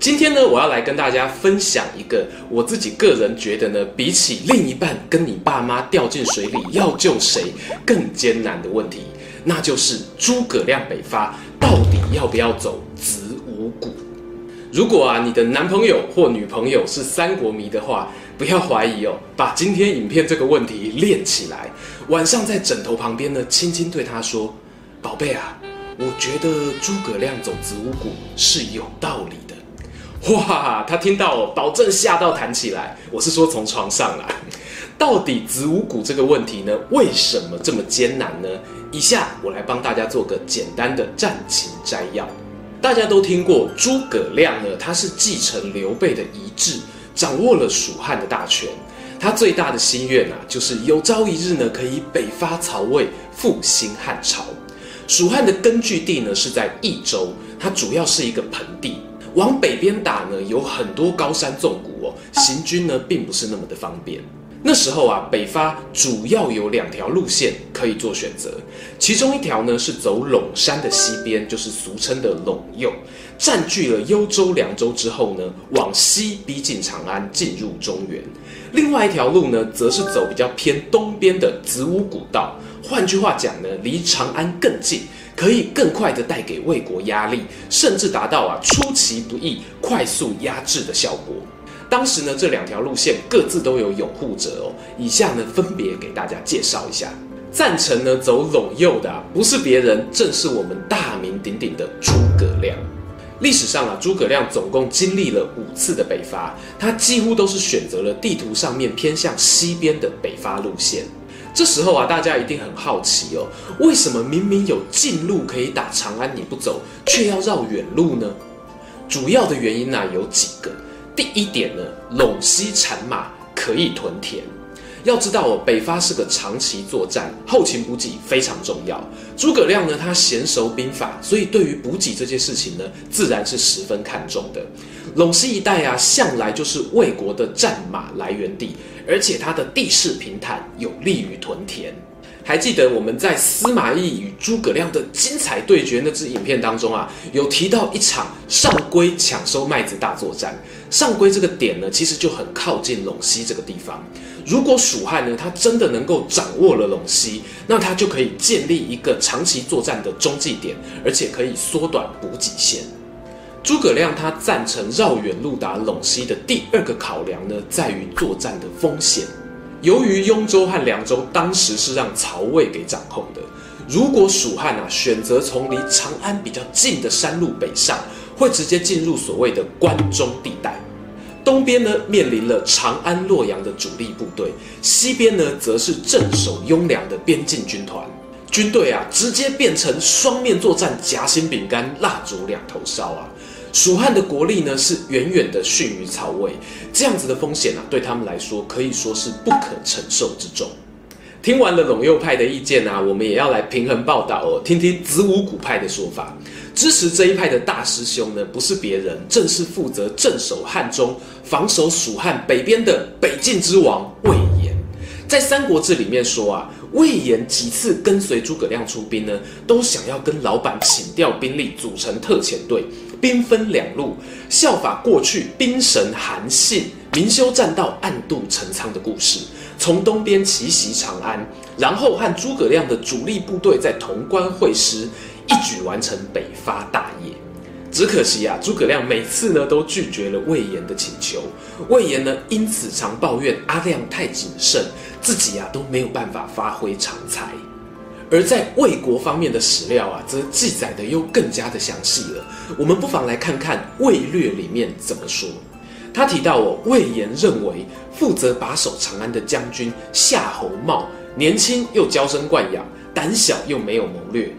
今天呢，我要来跟大家分享一个我自己个人觉得呢，比起另一半跟你爸妈掉进水里要救谁更艰难的问题，那就是诸葛亮北伐到底要不要走子午谷？如果啊，你的男朋友或女朋友是三国迷的话，不要怀疑哦，把今天影片这个问题练起来，晚上在枕头旁边呢，轻轻对他说：“宝贝啊，我觉得诸葛亮走子午谷是有道理的。”哇，他听到我，保证吓到弹起来。我是说从床上来，到底子午谷这个问题呢，为什么这么艰难呢？以下我来帮大家做个简单的战情摘要。大家都听过诸葛亮呢，他是继承刘备的遗志，掌握了蜀汉的大权。他最大的心愿啊，就是有朝一日呢，可以北伐曹魏，复兴汉朝。蜀汉的根据地呢，是在益州，它主要是一个盆地。往北边打呢，有很多高山纵谷哦，行军呢并不是那么的方便。那时候啊，北伐主要有两条路线可以做选择，其中一条呢是走陇山的西边，就是俗称的陇右，占据了幽州、凉州之后呢，往西逼近长安，进入中原。另外一条路呢，则是走比较偏东边的子午古道，换句话讲呢，离长安更近。可以更快地带给魏国压力，甚至达到啊出其不意、快速压制的效果。当时呢，这两条路线各自都有拥护者哦。以下呢，分别给大家介绍一下。赞成呢走陇右的啊，不是别人，正是我们大名鼎鼎的诸葛亮。历史上啊，诸葛亮总共经历了五次的北伐，他几乎都是选择了地图上面偏向西边的北伐路线。这时候啊，大家一定很好奇哦，为什么明明有近路可以打长安你不走，却要绕远路呢？主要的原因呢，有几个。第一点呢，陇西产马可以屯田。要知道哦，北伐是个长期作战，后勤补给非常重要。诸葛亮呢，他娴熟兵法，所以对于补给这件事情呢，自然是十分看重的。陇西一带啊，向来就是魏国的战马来源地，而且它的地势平坦，有利于屯田。还记得我们在司马懿与诸葛亮的精彩对决那支影片当中啊，有提到一场上邽抢收麦子大作战。上邽这个点呢，其实就很靠近陇西这个地方。如果蜀汉呢，他真的能够掌握了陇西，那他就可以建立一个长期作战的中继点，而且可以缩短补给线。诸葛亮他赞成绕远路打陇西的第二个考量呢，在于作战的风险。由于雍州和凉州当时是让曹魏给掌控的，如果蜀汉啊选择从离长安比较近的山路北上，会直接进入所谓的关中地带。东边呢面临了长安、洛阳的主力部队，西边呢则是镇守雍凉的边境军团。军队啊直接变成双面作战，夹心饼干，蜡烛两头烧啊！蜀汉的国力呢是远远的逊于曹魏，这样子的风险啊对他们来说可以说是不可承受之重。听完了陇右派的意见啊，我们也要来平衡报道哦，听听子午谷派的说法。支持这一派的大师兄呢，不是别人，正是负责镇守汉中、防守蜀汉北边的北境之王魏延。在《三国志》里面说啊，魏延几次跟随诸葛亮出兵呢，都想要跟老板请调兵力，组成特遣队，兵分两路，效法过去兵神韩信明修栈道、暗度陈仓的故事。从东边奇袭长安，然后和诸葛亮的主力部队在潼关会师，一举完成北伐大业。只可惜啊，诸葛亮每次呢都拒绝了魏延的请求，魏延呢因此常抱怨阿亮太谨慎，自己呀都没有办法发挥长才。而在魏国方面的史料啊，则记载的又更加的详细了。我们不妨来看看《魏略》里面怎么说。他提到哦，魏延认为负责把守长安的将军夏侯茂年轻又娇生惯养，胆小又没有谋略。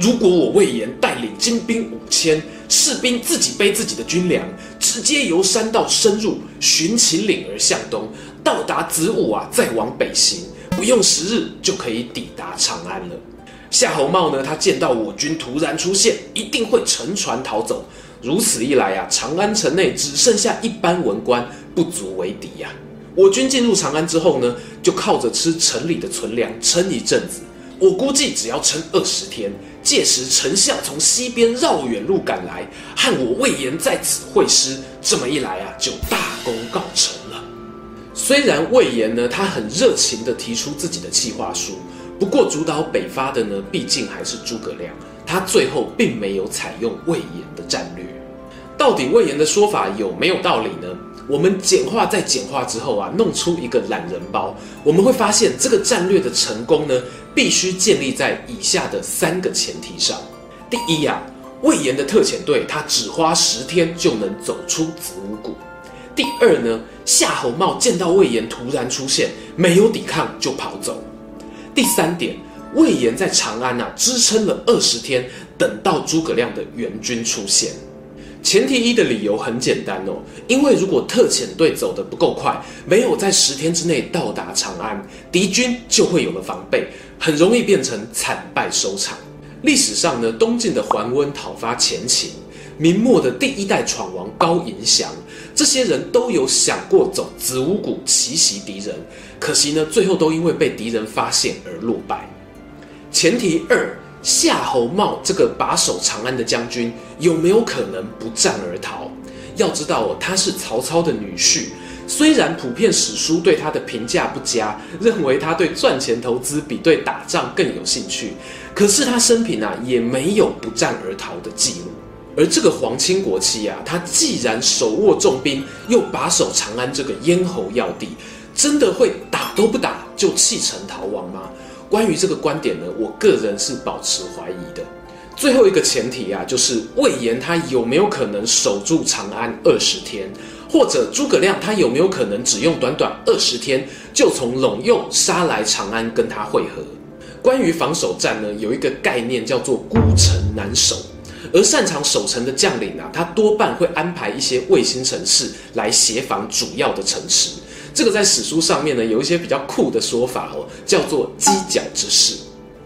如果我魏延带领精兵五千，士兵自己背自己的军粮，直接由山道深入寻秦岭而向东，到达子午啊，再往北行，不用十日就可以抵达长安了。夏侯茂呢，他见到我军突然出现，一定会乘船逃走。如此一来啊，长安城内只剩下一般文官，不足为敌呀、啊。我军进入长安之后呢，就靠着吃城里的存粮撑一阵子。我估计只要撑二十天，届时丞相从西边绕远路赶来，和我魏延在此会师，这么一来啊，就大功告成了。虽然魏延呢，他很热情地提出自己的计划书。不过主导北伐的呢，毕竟还是诸葛亮，他最后并没有采用魏延的战略。到底魏延的说法有没有道理呢？我们简化再简化之后啊，弄出一个懒人包，我们会发现这个战略的成功呢，必须建立在以下的三个前提上。第一呀、啊，魏延的特遣队他只花十天就能走出子午谷。第二呢，夏侯茂见到魏延突然出现，没有抵抗就跑走。第三点，魏延在长安啊支撑了二十天，等到诸葛亮的援军出现。前提一的理由很简单哦，因为如果特遣队走得不够快，没有在十天之内到达长安，敌军就会有了防备，很容易变成惨败收场。历史上呢，东晋的桓温讨伐前秦，明末的第一代闯王高迎祥，这些人都有想过走子午谷奇袭敌人。可惜呢，最后都因为被敌人发现而落败。前提二，夏侯茂这个把守长安的将军有没有可能不战而逃？要知道哦，他是曹操的女婿，虽然普遍史书对他的评价不佳，认为他对赚钱投资比对打仗更有兴趣，可是他生平啊也没有不战而逃的记录。而这个皇亲国戚啊，他既然手握重兵，又把守长安这个咽喉要地。真的会打都不打就弃城逃亡吗？关于这个观点呢，我个人是保持怀疑的。最后一个前提啊，就是魏延他有没有可能守住长安二十天，或者诸葛亮他有没有可能只用短短二十天就从陇右杀来长安跟他会合？关于防守战呢，有一个概念叫做孤城难守，而擅长守城的将领啊，他多半会安排一些卫星城市来协防主要的城池。这个在史书上面呢，有一些比较酷的说法哦，叫做犄角之势。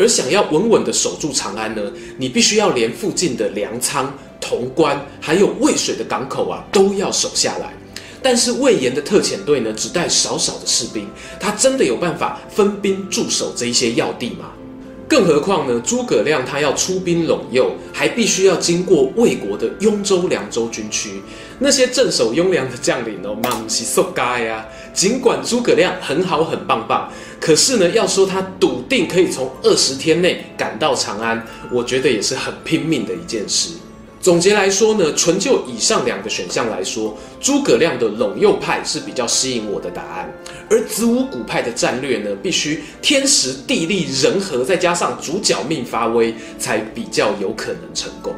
而想要稳稳的守住长安呢，你必须要连附近的粮仓、潼关，还有渭水的港口啊，都要守下来。但是魏延的特遣队呢，只带少少的士兵，他真的有办法分兵驻守这一些要地吗？更何况呢，诸葛亮他要出兵陇右，还必须要经过魏国的雍州、凉州军区。那些镇守雍凉的将领哦，嘛不是受嘎呀。尽管诸葛亮很好很棒棒，可是呢，要说他笃定可以从二十天内赶到长安，我觉得也是很拼命的一件事。总结来说呢，纯就以上两个选项来说，诸葛亮的陇右派是比较吸引我的答案，而子午谷派的战略呢，必须天时地利人和，再加上主角命发威，才比较有可能成功。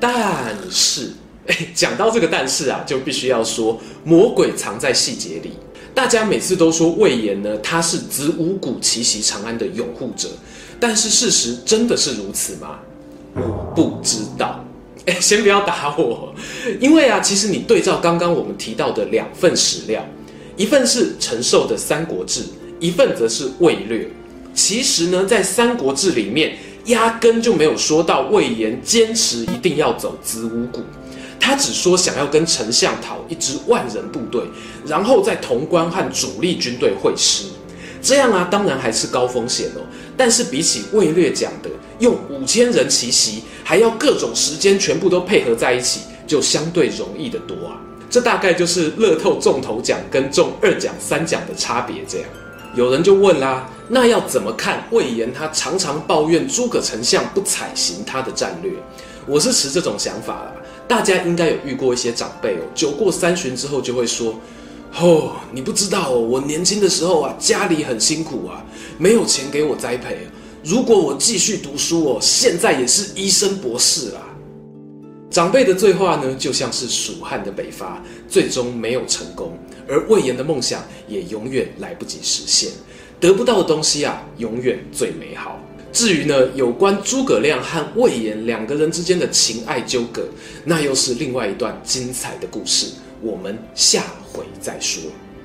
但是，哎，讲到这个但是啊，就必须要说魔鬼藏在细节里。大家每次都说魏延呢，他是子午谷奇袭长安的拥护者，但是事实真的是如此吗？我不知道。先不要打我，因为啊，其实你对照刚刚我们提到的两份史料，一份是陈寿的《三国志》，一份则是《魏略》。其实呢，在《三国志》里面，压根就没有说到魏延坚持一定要走子午谷，他只说想要跟丞相讨一支万人部队，然后在潼关和主力军队会师。这样啊，当然还是高风险哦。但是比起魏略讲的用五千人奇袭，还要各种时间全部都配合在一起，就相对容易得多啊。这大概就是乐透中头奖跟中二奖三奖的差别。这样，有人就问啦，那要怎么看魏延他常常抱怨诸葛丞相不采行他的战略？我是持这种想法啦。大家应该有遇过一些长辈哦，酒过三巡之后就会说。哦，你不知道哦，我年轻的时候啊，家里很辛苦啊，没有钱给我栽培。如果我继续读书哦，现在也是医生博士啦。长辈的醉话呢，就像是蜀汉的北伐，最终没有成功，而魏延的梦想也永远来不及实现。得不到的东西啊，永远最美好。至于呢，有关诸葛亮和魏延两个人之间的情爱纠葛，那又是另外一段精彩的故事。我们下回再说。